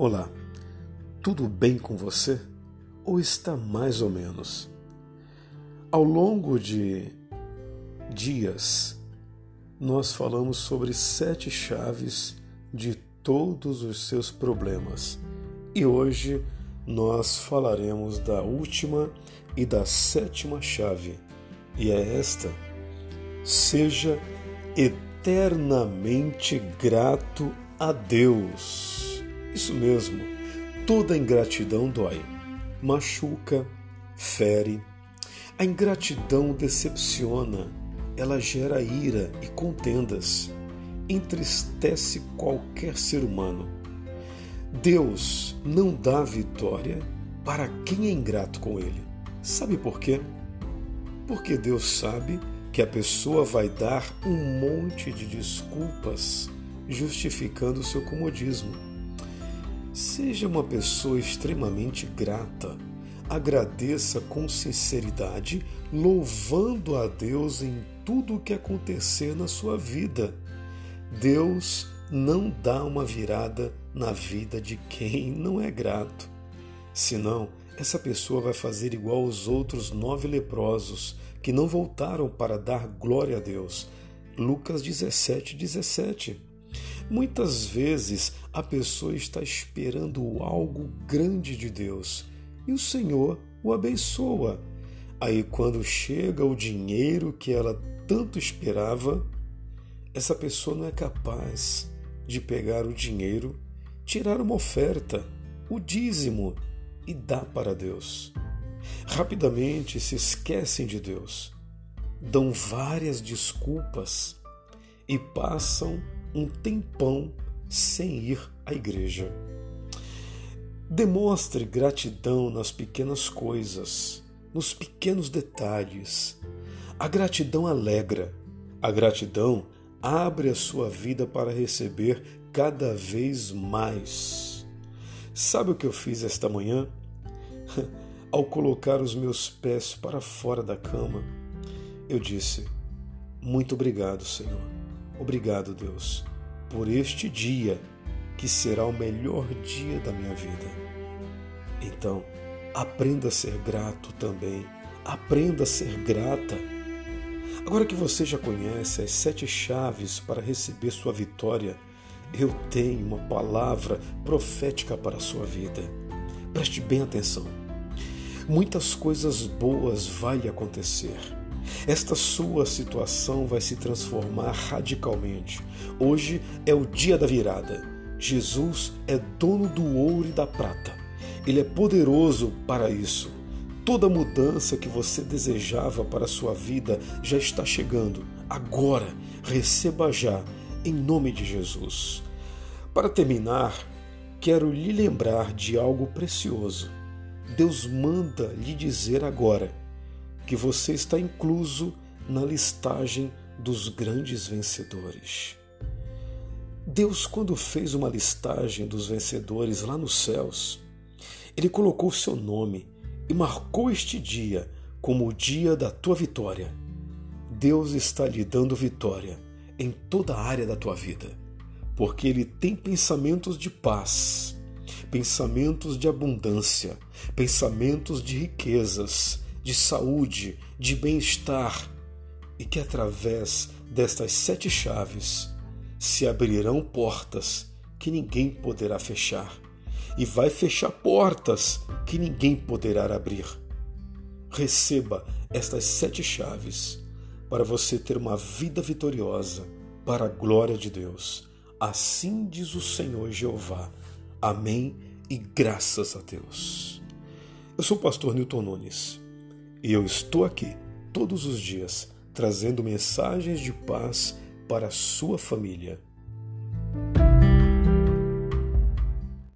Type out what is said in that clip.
Olá, tudo bem com você? Ou está mais ou menos? Ao longo de dias, nós falamos sobre sete chaves de todos os seus problemas e hoje nós falaremos da última e da sétima chave, e é esta: seja eternamente grato a Deus. Isso mesmo, toda ingratidão dói, machuca, fere. A ingratidão decepciona, ela gera ira e contendas, entristece qualquer ser humano. Deus não dá vitória para quem é ingrato com Ele. Sabe por quê? Porque Deus sabe que a pessoa vai dar um monte de desculpas justificando o seu comodismo. Seja uma pessoa extremamente grata. Agradeça com sinceridade, louvando a Deus em tudo o que acontecer na sua vida. Deus não dá uma virada na vida de quem não é grato. Senão, essa pessoa vai fazer igual os outros nove leprosos que não voltaram para dar glória a Deus. Lucas 17, 17. Muitas vezes a pessoa está esperando algo grande de Deus e o Senhor o abençoa. Aí, quando chega o dinheiro que ela tanto esperava, essa pessoa não é capaz de pegar o dinheiro, tirar uma oferta, o dízimo e dar para Deus. Rapidamente se esquecem de Deus, dão várias desculpas e passam um tempão sem ir à igreja. Demonstre gratidão nas pequenas coisas, nos pequenos detalhes. A gratidão alegra, a gratidão abre a sua vida para receber cada vez mais. Sabe o que eu fiz esta manhã? Ao colocar os meus pés para fora da cama, eu disse: Muito obrigado, Senhor Obrigado, Deus, por este dia que será o melhor dia da minha vida. Então, aprenda a ser grato também. Aprenda a ser grata. Agora que você já conhece as sete chaves para receber sua vitória, eu tenho uma palavra profética para a sua vida. Preste bem atenção. Muitas coisas boas lhe acontecer esta sua situação vai se transformar radicalmente. Hoje é o dia da virada. Jesus é dono do ouro e da prata. Ele é poderoso para isso. Toda mudança que você desejava para a sua vida já está chegando. Agora, receba já, em nome de Jesus. Para terminar, quero lhe lembrar de algo precioso. Deus manda lhe dizer agora que você está incluso na listagem dos grandes vencedores. Deus, quando fez uma listagem dos vencedores lá nos céus, Ele colocou seu nome e marcou este dia como o dia da tua vitória. Deus está lhe dando vitória em toda a área da tua vida, porque Ele tem pensamentos de paz, pensamentos de abundância, pensamentos de riquezas, de saúde, de bem-estar, e que através destas sete chaves se abrirão portas que ninguém poderá fechar, e vai fechar portas que ninguém poderá abrir. Receba estas sete chaves para você ter uma vida vitoriosa para a glória de Deus. Assim diz o Senhor Jeová. Amém e graças a Deus. Eu sou o pastor Newton Nunes e eu estou aqui todos os dias trazendo mensagens de paz para a sua família.